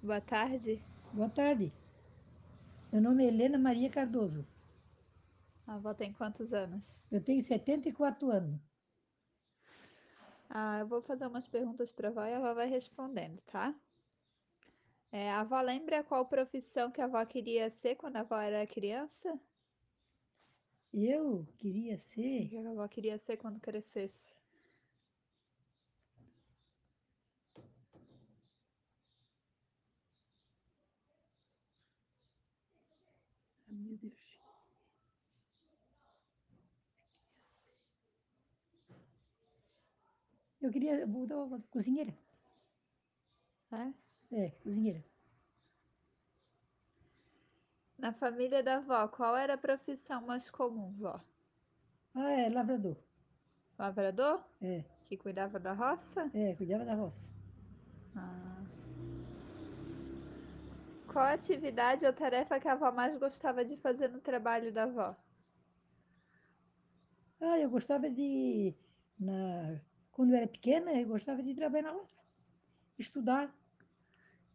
Boa tarde. Boa tarde. Meu nome é Helena Maria Cardoso. A avó tem quantos anos? Eu tenho 74 anos. Ah, eu vou fazer umas perguntas para a avó e a avó vai respondendo, tá? É, a avó lembra qual profissão que a avó queria ser quando a avó era criança? Eu queria O ser. que a avó queria ser quando crescesse? Meu Deus. Eu queria mudar uma cozinheira. É? É, cozinheira. Na família da avó, qual era a profissão mais comum, vó? Ah, é lavrador. Lavrador? É, Que cuidava da roça? é, cuidava da roça. Qual a atividade ou tarefa que a avó mais gostava de fazer no trabalho da avó? Ah, eu gostava de. Na, quando eu era pequena, eu gostava de trabalhar na roça. Estudar.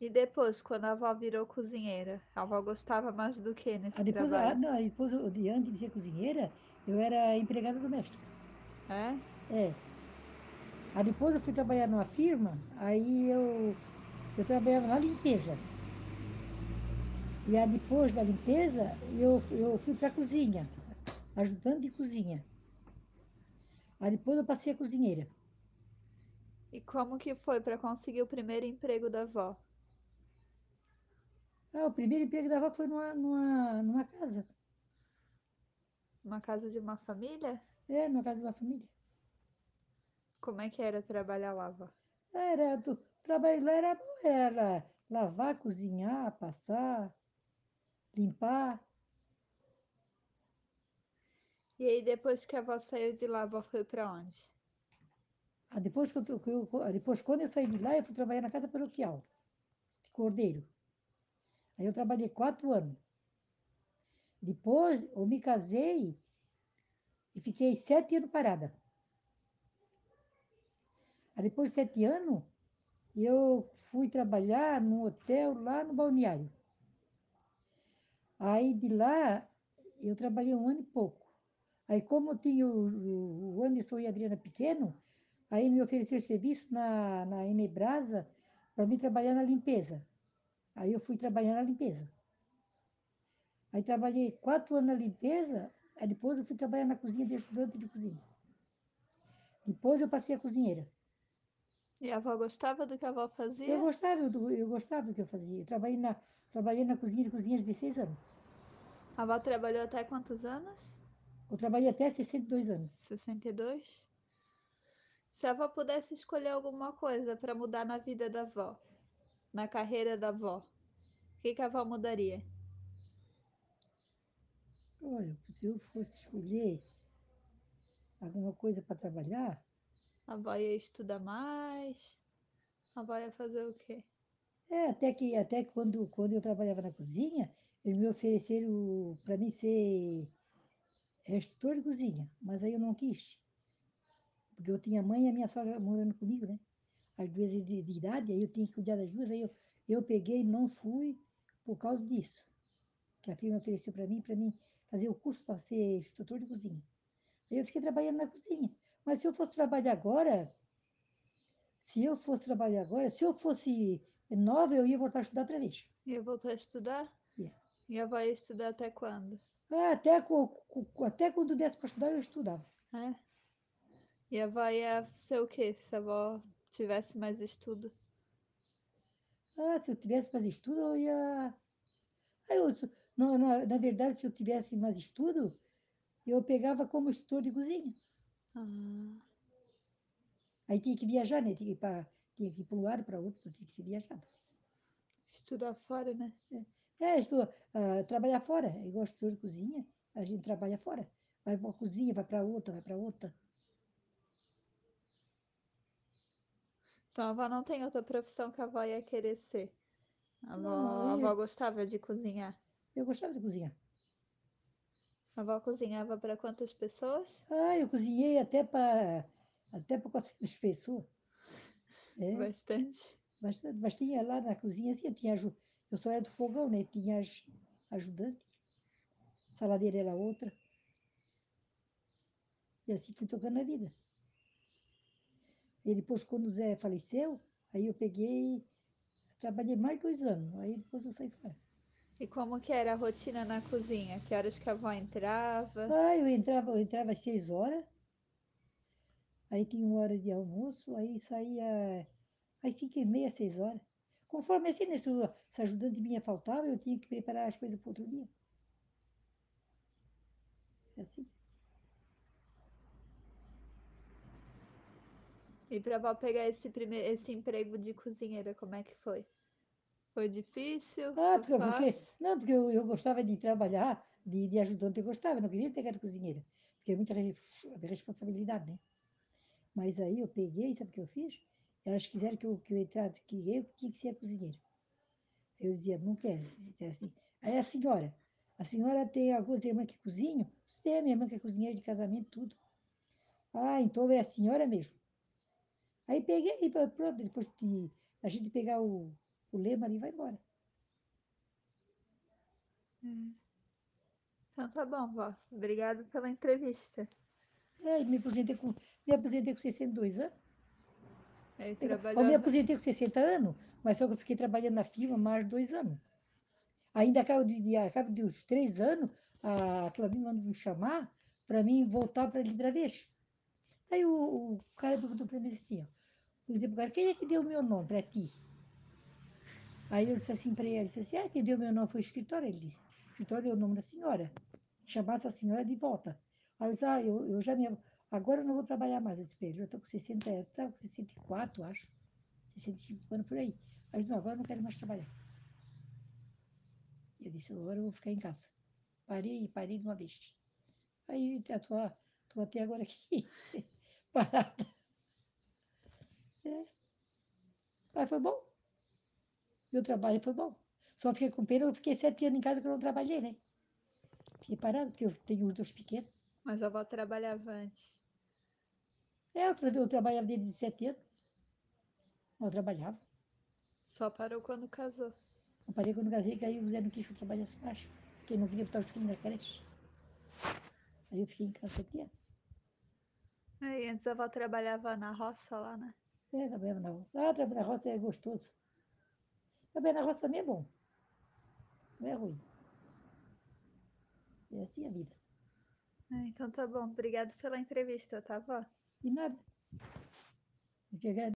E depois, quando a avó virou cozinheira, a avó gostava mais do que Ah, nesse depois, ah, trabalho? não, aí depois, antes de ser cozinheira, eu era empregada doméstica. É? É. Aí depois eu fui trabalhar numa firma, aí eu, eu trabalhava na limpeza. E aí depois da limpeza, eu, eu fui para a cozinha, ajudante de cozinha. Aí depois eu passei a cozinheira. E como que foi para conseguir o primeiro emprego da avó? Ah, o primeiro emprego da avó foi numa, numa, numa casa. Uma casa de uma família? É, numa casa de uma família. Como é que era trabalhar lá, avó? Era, o trabalho lá era era lavar, cozinhar, passar, limpar. E aí, depois que a avó saiu de lá, a avó foi para onde? Ah, depois, que eu, que eu- depois, quando eu saí de lá, eu fui trabalhar na casa paroquial, de Cordeiro. Aí eu trabalhei quatro anos. Depois eu me casei e fiquei sete anos parada. Aí depois de sete anos, eu fui trabalhar num hotel lá no balneário. Aí de lá, eu trabalhei um ano e pouco. Aí como eu tinha o, o Anderson e a Adriana pequeno, aí me ofereceram serviço na, na Enebrasa para mim trabalhar na limpeza. Aí eu fui trabalhar na limpeza. Aí trabalhei quatro anos na limpeza, aí depois eu fui trabalhar na cozinha de estudante de cozinha. Depois eu passei a cozinheira. E a avó gostava do que a avó Eu fazia? gostava, do, eu gostava do que eu fazia. Eu trabalhei na, trabalhei na cozinha de cozinha há 16 anos. A avó trabalhou até quantos anos? Eu trabalhei até 62 anos. 62? Se a avó pudesse escolher alguma coisa para mudar na vida da avó, na carreira da avó, o que, que a avó mudaria? Olha, se eu fosse escolher alguma coisa para trabalhar, A avó ia estudar mais? A avó ia fazer o quê? é até que até quando, quando eu trabalhava na cozinha, eles me ofereceram para mim ser instrutor de cozinha, mas aí eu não quis. Porque eu tinha mãe e a minha sogra morando comigo, né? As duas de, de idade, aí eu tinha que cuidar das duas, aí eu, eu peguei e não fui por causa disso. Que a firma ofereceu para mim, para mim fazer o curso para ser instrutor de cozinha. Aí eu fiquei trabalhando na cozinha. Mas se eu fosse trabalhar agora, se eu fosse trabalhar agora, se eu fosse nova, eu ia voltar a estudar outra vez. Ia voltar a estudar? E avó ia estudar até quando? Ah, Até, até quando desse para estudar, eu estudava. É? E a avó ia ser o quê se a avó tivesse mais estudo? Ah, se eu tivesse mais estudo, eu ia. Ah, eu, na, na, na verdade, se eu tivesse mais estudo, eu pegava como instrutor de cozinha. Ah, Aí tinha que viajar, né? Tinha que ir para um lado, para outro, tinha que ser viajado. estudar fora, né? É, estou, ah, trabalhar fora, igual instrutor de cozinha, a gente trabalha fora. Vai para uma cozinha, vai para outra, vai para outra. Então a avó não tem outra profissão que a avó ia querer ser. A avó, Não, a eu, avó gostava de cozinhar. eu gostava de cozinhar. A avó cozinhava para quantas pessoas? Ah, eu cozinhei até para até para 400 pessoas. É, Bastante. Mas, mas tinha lá na cozinha, assim, tinha, eu só era do fogão, né? Tinha aj- ajudante, saladeira era outra. E assim fui tocando a vida. E depois, quando o Zé faleceu, aí eu peguei, trabalhei mais dois anos, aí depois eu saí fora. E como que era a rotina na cozinha? Que horas que a avó entrava? Ah, eu entrava, eu entrava às seis horas, aí tinha uma hora de almoço, aí saía às cinco e meia, seis horas. Conforme assim, né, se o- se ajudante minha faltava, eu tinha que preparar as coisas para outro dia. É assim. E pra avó pegar esse, primeiro, esse emprego de cozinheira, como é que foi? Foi difícil? Ah, porque, porque, não, porque eu, eu gostava de trabalhar, de, de ajudante, eu gostava, não queria pegar de cozinheira, porque é muita re- responsabilidade, né? Mas aí eu peguei, sabe o que eu fiz? Elas quiseram que eu, que eu entrasse, que eu tinha que ser cozinheira. Eu dizia, não quero. Dizia assim. Aí a senhora, a senhora tem algumas irmãs que cozinham? Tem a minha irmã que é cozinheira de casamento, tudo. Ah, então é a senhora mesmo. Aí peguei e pronto, depois de a gente pegar o, o lema ali, vai embora. Hum. Então tá bom, vó. Obrigada pela entrevista. Aí me aposentei com, me aposentei com 62 anos. Aí Eu, eu me trabalhou. aposentei com 60 anos, mas só que eu fiquei trabalhando na firma mais dois anos. Ainda acaba de, de, acaba de uns três anos, a, me mandou me chamar para mim voltar para a Bradesco. Aí o, o cara perguntou para mim assim, ó, eu disse cara, quem é que deu o meu nome para ti? Aí eu disse assim para ele, disse assim, ah, quem deu meu nome foi o escritório. Ele disse, escritório é o nome da senhora. Chamasse a senhora de volta. Aí eu disse, ah, eu, eu já me... Agora eu não vou trabalhar mais. Eu disse para ele, eu estou com 60, eu estava com 64, acho. 65 anos por aí. Disse, não, agora eu não quero mais trabalhar. Eu disse, agora eu vou ficar em casa. Parei, parei de uma vez. Aí estou até agora aqui, parada. É. Mas foi bom. Meu trabalho foi bom. Só fiquei com pena, eu fiquei sete anos em casa que eu não trabalhei, né? Fiquei parado, porque eu tenho os dois pequenos. Mas a avó trabalhava antes. É, eu, tra- eu trabalhava desde sete anos. Eu trabalhava. Só parou quando casou. Eu parei quando casei, que aí o Zé não quis que eu trabalhasse mais. Porque ele não queria botar os filhos na creche. Aí eu fiquei em casa anos. Aí antes a avó trabalhava na roça lá, né? É, trabalhava na roça. Ah, trabalhar na roça é gostoso. Trabalhar na roça também é bom. Não é ruim. É assim a vida. Ah, então tá bom. Obrigada pela entrevista, tá, vó? E nada. Eu que.